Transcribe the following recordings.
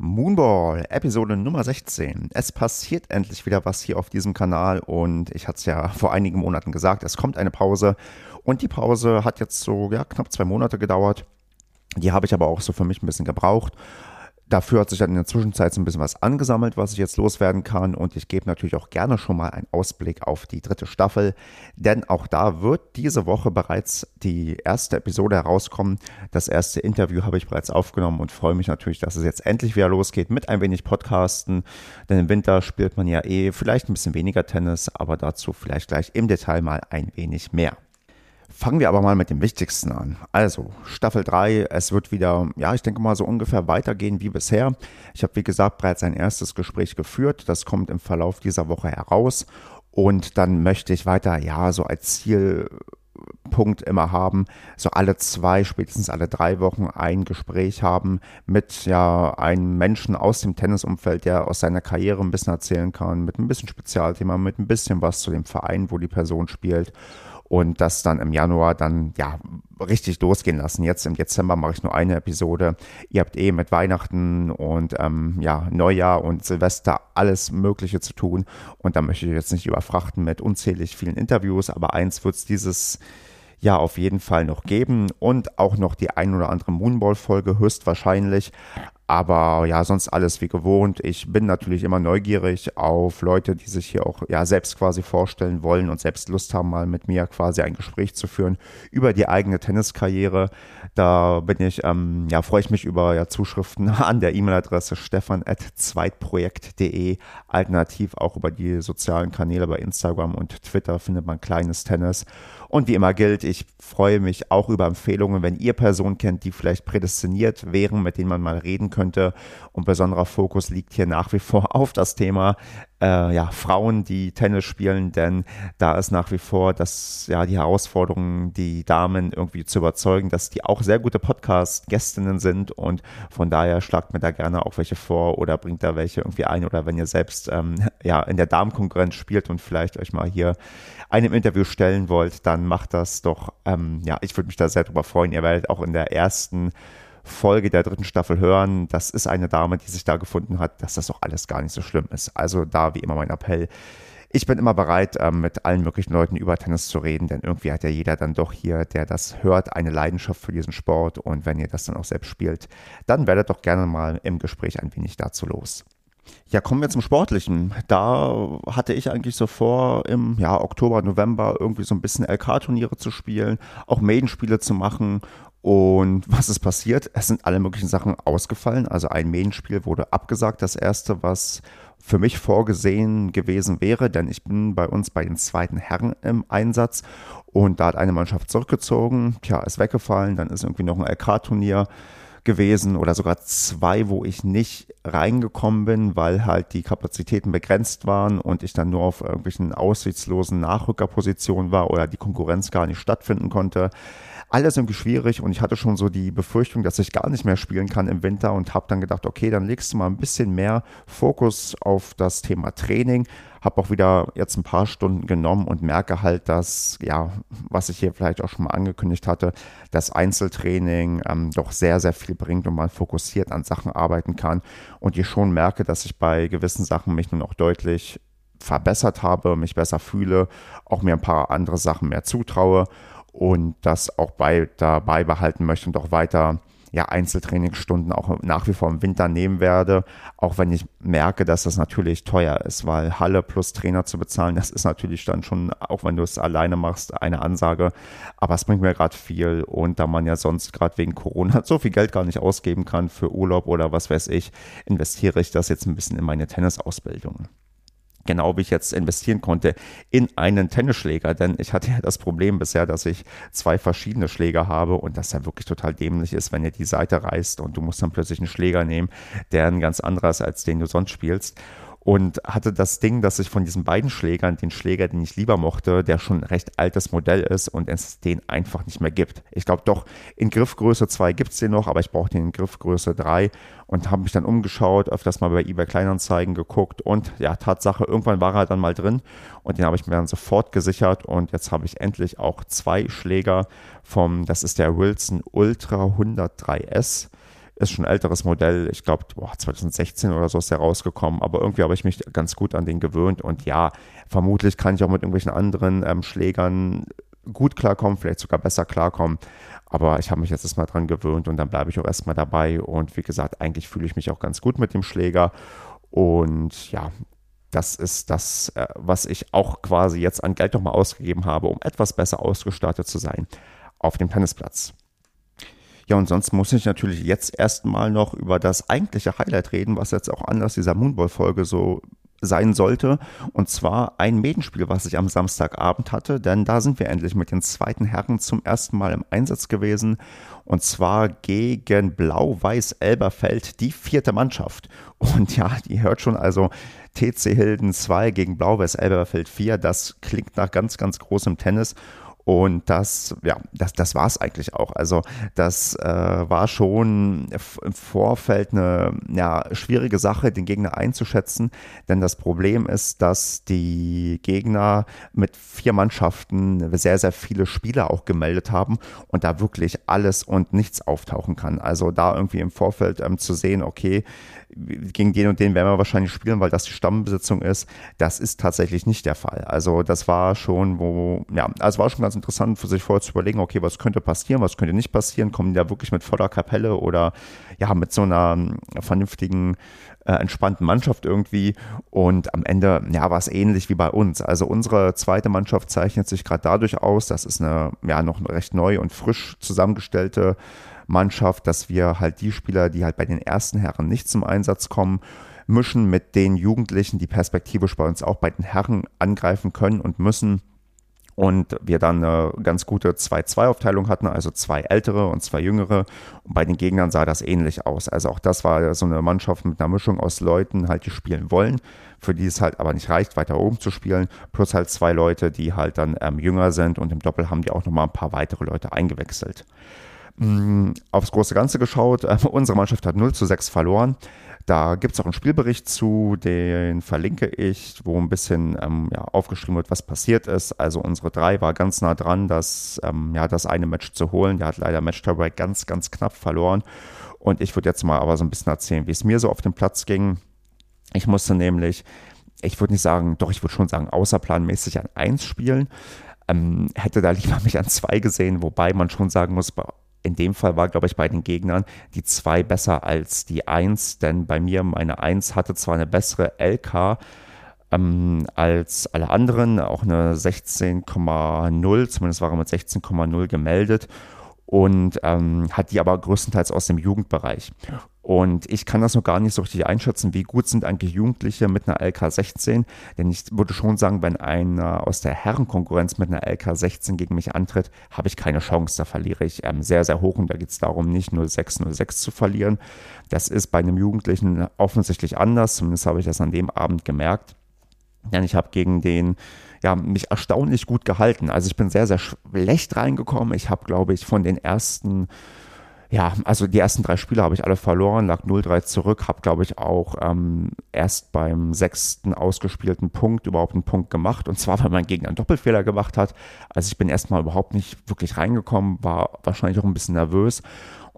Moonball, Episode Nummer 16. Es passiert endlich wieder was hier auf diesem Kanal und ich hatte es ja vor einigen Monaten gesagt, es kommt eine Pause und die Pause hat jetzt so ja, knapp zwei Monate gedauert. Die habe ich aber auch so für mich ein bisschen gebraucht. Dafür hat sich dann in der Zwischenzeit so ein bisschen was angesammelt, was ich jetzt loswerden kann. Und ich gebe natürlich auch gerne schon mal einen Ausblick auf die dritte Staffel. Denn auch da wird diese Woche bereits die erste Episode herauskommen. Das erste Interview habe ich bereits aufgenommen und freue mich natürlich, dass es jetzt endlich wieder losgeht mit ein wenig Podcasten. Denn im Winter spielt man ja eh vielleicht ein bisschen weniger Tennis, aber dazu vielleicht gleich im Detail mal ein wenig mehr. Fangen wir aber mal mit dem Wichtigsten an. Also, Staffel 3, es wird wieder, ja, ich denke mal so ungefähr weitergehen wie bisher. Ich habe, wie gesagt, bereits ein erstes Gespräch geführt. Das kommt im Verlauf dieser Woche heraus. Und dann möchte ich weiter, ja, so als Zielpunkt immer haben, so alle zwei, spätestens alle drei Wochen ein Gespräch haben mit ja einem Menschen aus dem Tennisumfeld, der aus seiner Karriere ein bisschen erzählen kann, mit ein bisschen Spezialthema, mit ein bisschen was zu dem Verein, wo die Person spielt und das dann im Januar dann ja richtig losgehen lassen. Jetzt im Dezember mache ich nur eine Episode. Ihr habt eh mit Weihnachten und ähm, ja Neujahr und Silvester alles Mögliche zu tun und da möchte ich jetzt nicht überfrachten mit unzählig vielen Interviews, aber eins wird es dieses ja auf jeden Fall noch geben und auch noch die ein oder andere Moonball-Folge höchstwahrscheinlich. Aber ja, sonst alles wie gewohnt. Ich bin natürlich immer neugierig auf Leute, die sich hier auch ja selbst quasi vorstellen wollen und selbst Lust haben, mal mit mir quasi ein Gespräch zu führen über die eigene Tenniskarriere. Da bin ich, ähm, ja, freue ich mich über ja, Zuschriften an der E-Mail-Adresse stefan.zweitprojekt.de. Alternativ auch über die sozialen Kanäle bei Instagram und Twitter findet man kleines Tennis. Und wie immer gilt, ich freue mich auch über Empfehlungen, wenn ihr Personen kennt, die vielleicht prädestiniert wären, mit denen man mal reden könnte. Und besonderer Fokus liegt hier nach wie vor auf das Thema äh, ja, Frauen, die Tennis spielen, denn da ist nach wie vor das, ja, die Herausforderung, die Damen irgendwie zu überzeugen, dass die auch sehr gute Podcast-Gästinnen sind. Und von daher schlagt mir da gerne auch welche vor oder bringt da welche irgendwie ein. Oder wenn ihr selbst ähm, ja, in der Damenkonkurrenz spielt und vielleicht euch mal hier einem Interview stellen wollt, dann macht das doch, ähm, ja, ich würde mich da sehr drüber freuen. Ihr werdet auch in der ersten Folge der dritten Staffel hören, das ist eine Dame, die sich da gefunden hat, dass das doch alles gar nicht so schlimm ist. Also da wie immer mein Appell. Ich bin immer bereit, ähm, mit allen möglichen Leuten über Tennis zu reden, denn irgendwie hat ja jeder dann doch hier, der das hört, eine Leidenschaft für diesen Sport. Und wenn ihr das dann auch selbst spielt, dann werdet doch gerne mal im Gespräch ein wenig dazu los. Ja, kommen wir zum Sportlichen. Da hatte ich eigentlich so vor, im ja, Oktober, November irgendwie so ein bisschen LK-Turniere zu spielen, auch Maiden-Spiele zu machen und was ist passiert? Es sind alle möglichen Sachen ausgefallen. Also ein Main-Spiel wurde abgesagt, das erste, was für mich vorgesehen gewesen wäre, denn ich bin bei uns bei den zweiten Herren im Einsatz und da hat eine Mannschaft zurückgezogen, tja, ist weggefallen, dann ist irgendwie noch ein LK-Turnier gewesen oder sogar zwei, wo ich nicht reingekommen bin, weil halt die Kapazitäten begrenzt waren und ich dann nur auf irgendwelchen aussichtslosen Nachrückerpositionen war oder die Konkurrenz gar nicht stattfinden konnte alles irgendwie schwierig und ich hatte schon so die Befürchtung, dass ich gar nicht mehr spielen kann im Winter und habe dann gedacht, okay, dann legst du mal ein bisschen mehr Fokus auf das Thema Training. Habe auch wieder jetzt ein paar Stunden genommen und merke halt, dass, ja, was ich hier vielleicht auch schon mal angekündigt hatte, das Einzeltraining ähm, doch sehr, sehr viel bringt und man fokussiert an Sachen arbeiten kann. Und ich schon merke, dass ich bei gewissen Sachen mich nun auch deutlich verbessert habe, mich besser fühle, auch mir ein paar andere Sachen mehr zutraue und das auch weiter beibehalten möchte und auch weiter ja, Einzeltrainingsstunden auch nach wie vor im Winter nehmen werde, auch wenn ich merke, dass das natürlich teuer ist, weil Halle plus Trainer zu bezahlen, das ist natürlich dann schon, auch wenn du es alleine machst, eine Ansage. Aber es bringt mir gerade viel und da man ja sonst gerade wegen Corona so viel Geld gar nicht ausgeben kann für Urlaub oder was weiß ich, investiere ich das jetzt ein bisschen in meine Tennisausbildung genau wie ich jetzt investieren konnte in einen Tennisschläger, denn ich hatte ja das Problem bisher, dass ich zwei verschiedene Schläger habe und das ja wirklich total dämlich ist, wenn ihr die Seite reißt und du musst dann plötzlich einen Schläger nehmen, der ein ganz anderer ist, als den du sonst spielst und hatte das Ding, dass ich von diesen beiden Schlägern den Schläger, den ich lieber mochte, der schon ein recht altes Modell ist und es den einfach nicht mehr gibt. Ich glaube doch, in Griffgröße 2 gibt es den noch, aber ich brauche den in Griffgröße 3 und habe mich dann umgeschaut, öfters mal bei eBay Kleinanzeigen geguckt und ja, Tatsache, irgendwann war er dann mal drin und den habe ich mir dann sofort gesichert und jetzt habe ich endlich auch zwei Schläger vom, das ist der Wilson Ultra 103S ist schon ein älteres Modell. Ich glaube, 2016 oder so ist der rausgekommen. Aber irgendwie habe ich mich ganz gut an den gewöhnt. Und ja, vermutlich kann ich auch mit irgendwelchen anderen ähm, Schlägern gut klarkommen, vielleicht sogar besser klarkommen. Aber ich habe mich jetzt erstmal dran gewöhnt und dann bleibe ich auch erstmal dabei. Und wie gesagt, eigentlich fühle ich mich auch ganz gut mit dem Schläger. Und ja, das ist das, äh, was ich auch quasi jetzt an Geld nochmal ausgegeben habe, um etwas besser ausgestattet zu sein auf dem Tennisplatz. Ja, und sonst muss ich natürlich jetzt erstmal noch über das eigentliche Highlight reden, was jetzt auch anders dieser Moonball-Folge so sein sollte. Und zwar ein Medenspiel, was ich am Samstagabend hatte, denn da sind wir endlich mit den zweiten Herren zum ersten Mal im Einsatz gewesen. Und zwar gegen Blau-Weiß Elberfeld, die vierte Mannschaft. Und ja, die hört schon, also TC Hilden 2 gegen Blau-Weiß Elberfeld 4, das klingt nach ganz, ganz großem Tennis. Und das, ja, das, das war es eigentlich auch. Also das äh, war schon im Vorfeld eine ja, schwierige Sache, den Gegner einzuschätzen. Denn das Problem ist, dass die Gegner mit vier Mannschaften sehr, sehr viele Spieler auch gemeldet haben und da wirklich alles und nichts auftauchen kann. Also da irgendwie im Vorfeld ähm, zu sehen, okay, gegen den und den werden wir wahrscheinlich spielen, weil das die Stammbesitzung ist. Das ist tatsächlich nicht der Fall. Also das war schon, wo, ja, also war schon ganz interessant für sich vorher zu überlegen, okay, was könnte passieren, was könnte nicht passieren, kommen die da wirklich mit voller Kapelle oder ja, mit so einer vernünftigen äh, entspannten Mannschaft irgendwie. Und am Ende, ja, war es ähnlich wie bei uns. Also unsere zweite Mannschaft zeichnet sich gerade dadurch aus, das ist eine, ja, noch recht neu und frisch zusammengestellte Mannschaft, dass wir halt die Spieler, die halt bei den ersten Herren nicht zum Einsatz kommen, mischen mit den Jugendlichen, die perspektivisch bei uns auch bei den Herren angreifen können und müssen. Und wir dann eine ganz gute 2-2-Aufteilung hatten, also zwei ältere und zwei jüngere. Und bei den Gegnern sah das ähnlich aus. Also auch das war so eine Mannschaft mit einer Mischung aus Leuten, halt, die spielen wollen, für die es halt aber nicht reicht, weiter oben zu spielen, plus halt zwei Leute, die halt dann ähm, jünger sind und im Doppel haben die auch nochmal ein paar weitere Leute eingewechselt. Mm, aufs große Ganze geschaut. Äh, unsere Mannschaft hat 0 zu 6 verloren. Da gibt es auch einen Spielbericht zu, den verlinke ich, wo ein bisschen ähm, ja, aufgeschrieben wird, was passiert ist. Also unsere drei war ganz nah dran, das, ähm, ja, das eine Match zu holen. Der hat leider Match Tiebreak ganz, ganz knapp verloren. Und ich würde jetzt mal aber so ein bisschen erzählen, wie es mir so auf dem Platz ging. Ich musste nämlich, ich würde nicht sagen, doch, ich würde schon sagen, außerplanmäßig an 1 spielen. Ähm, hätte da lieber mich an 2 gesehen, wobei man schon sagen muss, in dem Fall war, glaube ich, bei den Gegnern die 2 besser als die 1, denn bei mir meine 1 hatte zwar eine bessere LK ähm, als alle anderen, auch eine 16,0, zumindest war er mit 16,0 gemeldet und ähm, hat die aber größtenteils aus dem Jugendbereich. Und ich kann das noch gar nicht so richtig einschätzen, wie gut sind eigentlich Jugendliche mit einer LK 16. Denn ich würde schon sagen, wenn einer aus der Herrenkonkurrenz mit einer LK 16 gegen mich antritt, habe ich keine Chance. Da verliere ich ähm, sehr, sehr hoch. Und da geht es darum, nicht 06, 06 zu verlieren. Das ist bei einem Jugendlichen offensichtlich anders. Zumindest habe ich das an dem Abend gemerkt. Denn ich habe gegen den ja, mich erstaunlich gut gehalten. Also ich bin sehr, sehr schlecht reingekommen. Ich habe, glaube ich, von den ersten ja, also die ersten drei Spiele habe ich alle verloren, lag 0-3 zurück, habe, glaube ich, auch ähm, erst beim sechsten ausgespielten Punkt überhaupt einen Punkt gemacht. Und zwar, weil mein Gegner einen Doppelfehler gemacht hat. Also ich bin erstmal überhaupt nicht wirklich reingekommen, war wahrscheinlich auch ein bisschen nervös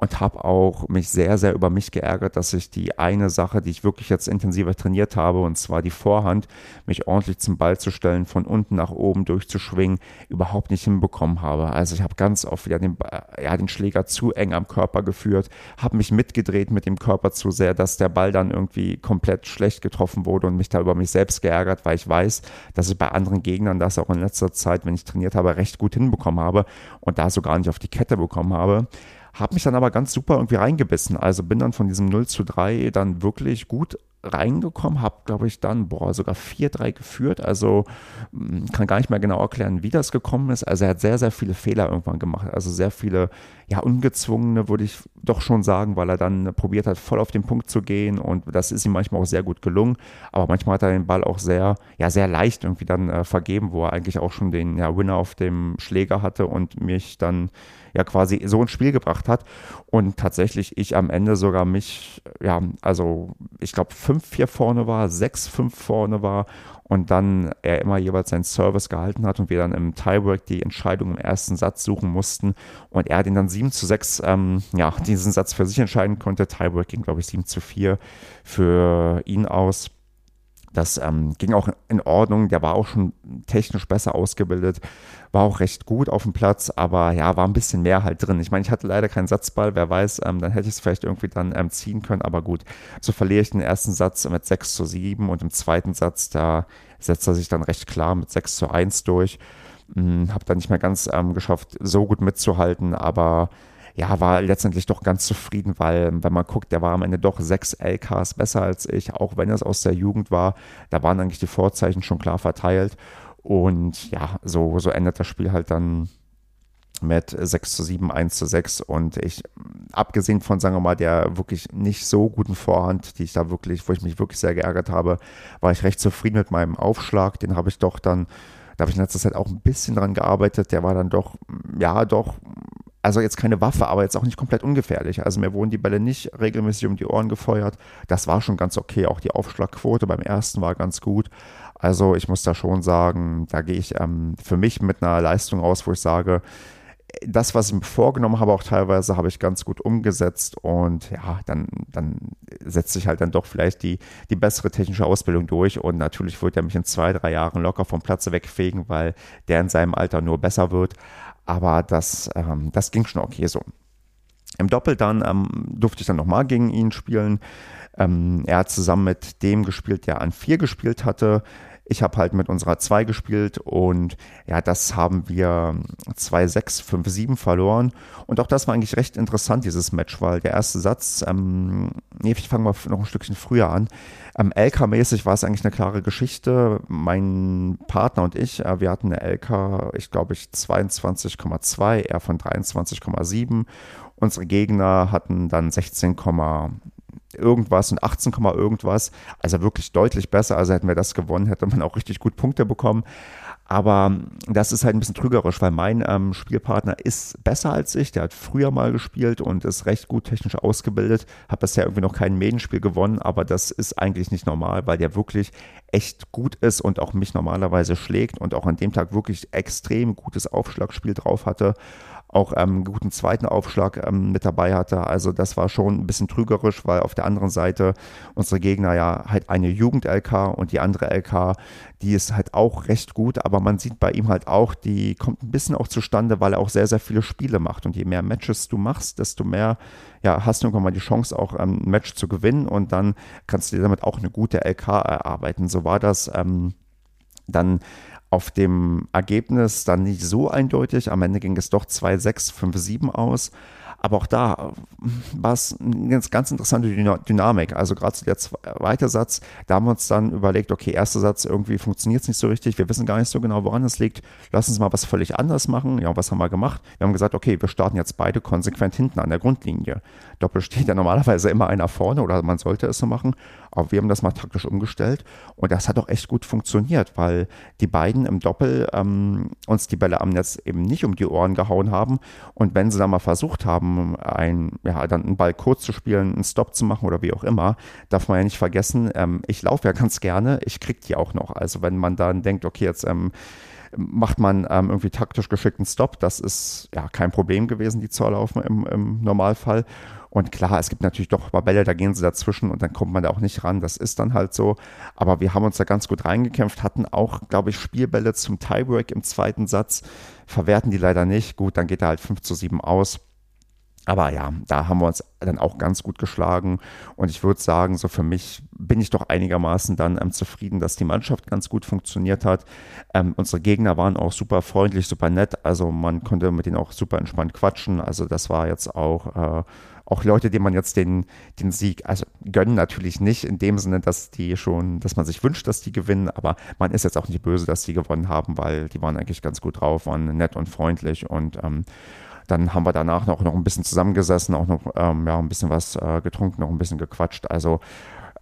und habe auch mich sehr, sehr über mich geärgert, dass ich die eine Sache, die ich wirklich jetzt intensiver trainiert habe, und zwar die Vorhand, mich ordentlich zum Ball zu stellen, von unten nach oben durchzuschwingen, überhaupt nicht hinbekommen habe. Also ich habe ganz oft wieder den, ja, den Schläger zu eng am Körper geführt, habe mich mitgedreht mit dem Körper zu sehr, dass der Ball dann irgendwie komplett schlecht getroffen wurde und mich da über mich selbst geärgert, weil ich weiß, dass ich bei anderen Gegnern das auch in letzter Zeit, wenn ich trainiert habe, recht gut hinbekommen habe und da sogar nicht auf die Kette bekommen habe. Habe mich dann aber ganz super irgendwie reingebissen. Also bin dann von diesem 0 zu 3 dann wirklich gut reingekommen, habe, glaube ich, dann, boah, sogar 4-3 geführt. Also hm, kann gar nicht mehr genau erklären, wie das gekommen ist. Also er hat sehr, sehr viele Fehler irgendwann gemacht. Also sehr viele, ja, ungezwungene, würde ich doch schon sagen, weil er dann probiert hat, voll auf den Punkt zu gehen. Und das ist ihm manchmal auch sehr gut gelungen. Aber manchmal hat er den Ball auch sehr, ja, sehr leicht irgendwie dann äh, vergeben, wo er eigentlich auch schon den ja, Winner auf dem Schläger hatte und mich dann ja quasi so ins Spiel gebracht hat. Und tatsächlich ich am Ende sogar mich, ja, also ich glaube 5-4 vorne war, 6-5 vorne war und dann er immer jeweils seinen Service gehalten hat und wir dann im Tiebreak die Entscheidung im ersten Satz suchen mussten und er den dann 7 zu 6, ähm, ja, diesen Satz für sich entscheiden konnte. Tiebreak ging, glaube ich, 7 zu 4 für ihn aus. Das ähm, ging auch in Ordnung. Der war auch schon technisch besser ausgebildet, war auch recht gut auf dem Platz, aber ja, war ein bisschen mehr halt drin. Ich meine, ich hatte leider keinen Satzball, wer weiß, ähm, dann hätte ich es vielleicht irgendwie dann ähm, ziehen können, aber gut. So verliere ich den ersten Satz mit 6 zu 7 und im zweiten Satz, da setzt er sich dann recht klar mit 6 zu 1 durch. Hm, habe dann nicht mehr ganz ähm, geschafft, so gut mitzuhalten, aber ja, war letztendlich doch ganz zufrieden, weil, wenn man guckt, der war am Ende doch sechs LKs besser als ich, auch wenn es aus der Jugend war. Da waren eigentlich die Vorzeichen schon klar verteilt. Und ja, so, so endet das Spiel halt dann mit 6 zu 7, 1 zu 6 und ich, abgesehen von, sagen wir mal, der wirklich nicht so guten Vorhand, die ich da wirklich, wo ich mich wirklich sehr geärgert habe, war ich recht zufrieden mit meinem Aufschlag, den habe ich doch dann, da habe ich in letzter Zeit auch ein bisschen dran gearbeitet, der war dann doch, ja, doch also jetzt keine Waffe, aber jetzt auch nicht komplett ungefährlich. Also mir wurden die Bälle nicht regelmäßig um die Ohren gefeuert. Das war schon ganz okay. Auch die Aufschlagquote beim ersten war ganz gut. Also ich muss da schon sagen, da gehe ich ähm, für mich mit einer Leistung aus, wo ich sage, das, was ich mir vorgenommen habe, auch teilweise habe ich ganz gut umgesetzt und ja, dann, dann setzt sich halt dann doch vielleicht die, die bessere technische Ausbildung durch und natürlich wird er mich in zwei, drei Jahren locker vom Platze wegfegen, weil der in seinem Alter nur besser wird. Aber das, ähm, das ging schon okay so. Im Doppel dann ähm, durfte ich dann nochmal gegen ihn spielen. Ähm, er hat zusammen mit dem gespielt, der an 4 gespielt hatte. Ich habe halt mit unserer 2 gespielt und ja, das haben wir 2-6, 5-7 verloren. Und auch das war eigentlich recht interessant, dieses Match, weil der erste Satz, ähm, nee, ich fange mal noch ein Stückchen früher an. Ähm, LK-mäßig war es eigentlich eine klare Geschichte. Mein Partner und ich, äh, wir hatten eine LK, ich glaube ich 22,2, er von 23,7. Unsere Gegner hatten dann 16, irgendwas und 18, irgendwas. Also wirklich deutlich besser. Also hätten wir das gewonnen, hätte man auch richtig gut Punkte bekommen. Aber das ist halt ein bisschen trügerisch, weil mein ähm, Spielpartner ist besser als ich. Der hat früher mal gespielt und ist recht gut technisch ausgebildet. Hat bisher irgendwie noch kein Medienspiel gewonnen, aber das ist eigentlich nicht normal, weil der wirklich echt gut ist und auch mich normalerweise schlägt und auch an dem Tag wirklich extrem gutes Aufschlagspiel drauf hatte auch ähm, einen guten zweiten Aufschlag ähm, mit dabei hatte. Also das war schon ein bisschen trügerisch, weil auf der anderen Seite unsere Gegner ja halt eine Jugend-LK und die andere LK, die ist halt auch recht gut, aber man sieht bei ihm halt auch, die kommt ein bisschen auch zustande, weil er auch sehr, sehr viele Spiele macht und je mehr Matches du machst, desto mehr ja, hast du irgendwann mal die Chance, auch ähm, ein Match zu gewinnen und dann kannst du dir damit auch eine gute LK erarbeiten. So war das ähm, dann auf dem Ergebnis dann nicht so eindeutig. Am Ende ging es doch 2-6, 5-7 aus. Aber auch da war es eine ganz, ganz interessante Dynamik. Also gerade der zweite Satz, da haben wir uns dann überlegt, okay, erster Satz, irgendwie funktioniert es nicht so richtig. Wir wissen gar nicht so genau, woran es liegt. Lass uns mal was völlig anderes machen. Ja, was haben wir gemacht? Wir haben gesagt, okay, wir starten jetzt beide konsequent hinten an der Grundlinie. Doppel steht ja normalerweise immer einer vorne oder man sollte es so machen. Aber wir haben das mal taktisch umgestellt und das hat auch echt gut funktioniert, weil die beiden im Doppel ähm, uns die Bälle am Netz eben nicht um die Ohren gehauen haben. Und wenn sie dann mal versucht haben, ein, ja, dann einen Ball kurz zu spielen, einen Stop zu machen oder wie auch immer, darf man ja nicht vergessen, ähm, ich laufe ja ganz gerne, ich krieg die auch noch. Also wenn man dann denkt, okay, jetzt ähm, macht man ähm, irgendwie taktisch geschickten Stop. Das ist ja kein Problem gewesen, die zu erlaufen im, im Normalfall. Und klar, es gibt natürlich doch mal Bälle, da gehen sie dazwischen und dann kommt man da auch nicht ran. Das ist dann halt so. Aber wir haben uns da ganz gut reingekämpft, hatten auch, glaube ich, Spielbälle zum Tiebreak im zweiten Satz, verwerten die leider nicht. Gut, dann geht er halt 5 zu 7 aus. Aber ja, da haben wir uns dann auch ganz gut geschlagen. Und ich würde sagen, so für mich bin ich doch einigermaßen dann ähm, zufrieden, dass die Mannschaft ganz gut funktioniert hat. Ähm, unsere Gegner waren auch super freundlich, super nett. Also man konnte mit denen auch super entspannt quatschen. Also das war jetzt auch äh, auch Leute, denen man jetzt den, den Sieg, also gönnen natürlich nicht in dem Sinne, dass die schon, dass man sich wünscht, dass die gewinnen, aber man ist jetzt auch nicht böse, dass die gewonnen haben, weil die waren eigentlich ganz gut drauf, waren nett und freundlich und ähm, dann haben wir danach noch, noch ein bisschen zusammengesessen, auch noch ähm, ja, ein bisschen was äh, getrunken, noch ein bisschen gequatscht. Also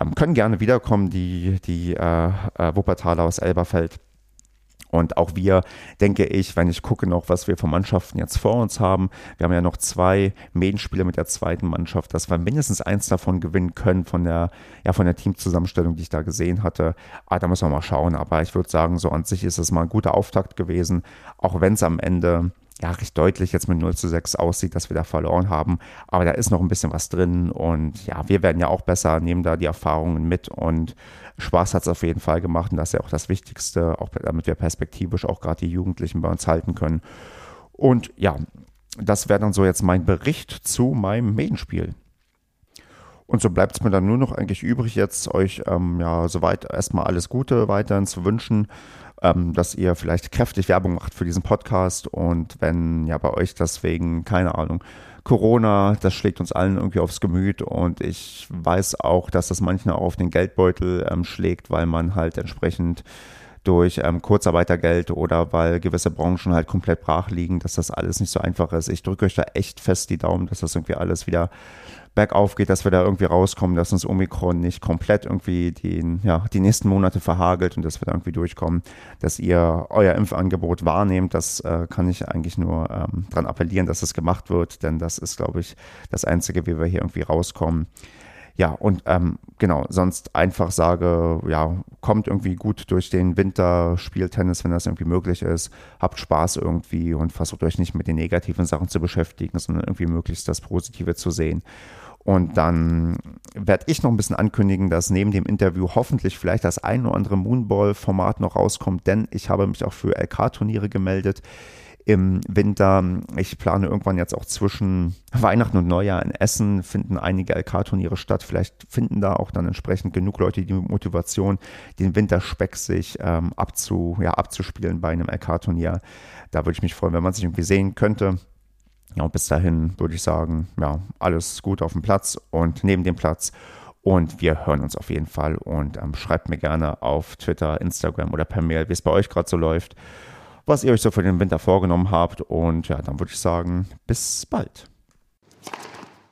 ähm, können gerne wiederkommen, die, die äh, äh, Wuppertaler aus Elberfeld. Und auch wir, denke ich, wenn ich gucke noch, was wir von Mannschaften jetzt vor uns haben, wir haben ja noch zwei Medienspieler mit der zweiten Mannschaft, dass wir mindestens eins davon gewinnen können von der, ja, von der Teamzusammenstellung, die ich da gesehen hatte. Ah, da müssen wir mal schauen. Aber ich würde sagen, so an sich ist es mal ein guter Auftakt gewesen, auch wenn es am Ende ja, recht deutlich jetzt mit 0 zu 6 aussieht, dass wir da verloren haben. Aber da ist noch ein bisschen was drin und ja, wir werden ja auch besser, nehmen da die Erfahrungen mit und Spaß hat es auf jeden Fall gemacht und das ist ja auch das Wichtigste, auch damit wir perspektivisch auch gerade die Jugendlichen bei uns halten können. Und ja, das wäre dann so jetzt mein Bericht zu meinem Medienspiel. Und so bleibt es mir dann nur noch eigentlich übrig, jetzt euch ähm, ja soweit erstmal alles Gute weiterhin zu wünschen ähm, dass ihr vielleicht kräftig Werbung macht für diesen Podcast. Und wenn ja bei euch deswegen, keine Ahnung, Corona, das schlägt uns allen irgendwie aufs Gemüt. Und ich weiß auch, dass das manchmal auch auf den Geldbeutel ähm, schlägt, weil man halt entsprechend durch ähm, Kurzarbeitergeld oder weil gewisse Branchen halt komplett brach liegen, dass das alles nicht so einfach ist. Ich drücke euch da echt fest die Daumen, dass das irgendwie alles wieder bergauf geht, dass wir da irgendwie rauskommen, dass uns Omikron nicht komplett irgendwie den, ja, die nächsten Monate verhagelt und dass wir da irgendwie durchkommen, dass ihr euer Impfangebot wahrnehmt. Das äh, kann ich eigentlich nur ähm, daran appellieren, dass es gemacht wird, denn das ist, glaube ich, das Einzige, wie wir hier irgendwie rauskommen. Ja, und ähm, genau, sonst einfach sage, ja, kommt irgendwie gut durch den Winter, spielt Tennis, wenn das irgendwie möglich ist, habt Spaß irgendwie und versucht euch nicht mit den negativen Sachen zu beschäftigen, sondern irgendwie möglichst das Positive zu sehen. Und dann werde ich noch ein bisschen ankündigen, dass neben dem Interview hoffentlich vielleicht das ein oder andere Moonball-Format noch rauskommt, denn ich habe mich auch für LK-Turniere gemeldet im Winter. Ich plane irgendwann jetzt auch zwischen Weihnachten und Neujahr in Essen finden einige LK-Turniere statt. Vielleicht finden da auch dann entsprechend genug Leute die Motivation, den Winterspeck sich ähm, abzu, ja, abzuspielen bei einem LK-Turnier. Da würde ich mich freuen, wenn man sich irgendwie sehen könnte. Ja, und bis dahin würde ich sagen, ja, alles gut auf dem Platz und neben dem Platz. Und wir hören uns auf jeden Fall. Und ähm, schreibt mir gerne auf Twitter, Instagram oder per Mail, wie es bei euch gerade so läuft, was ihr euch so für den Winter vorgenommen habt. Und ja, dann würde ich sagen, bis bald.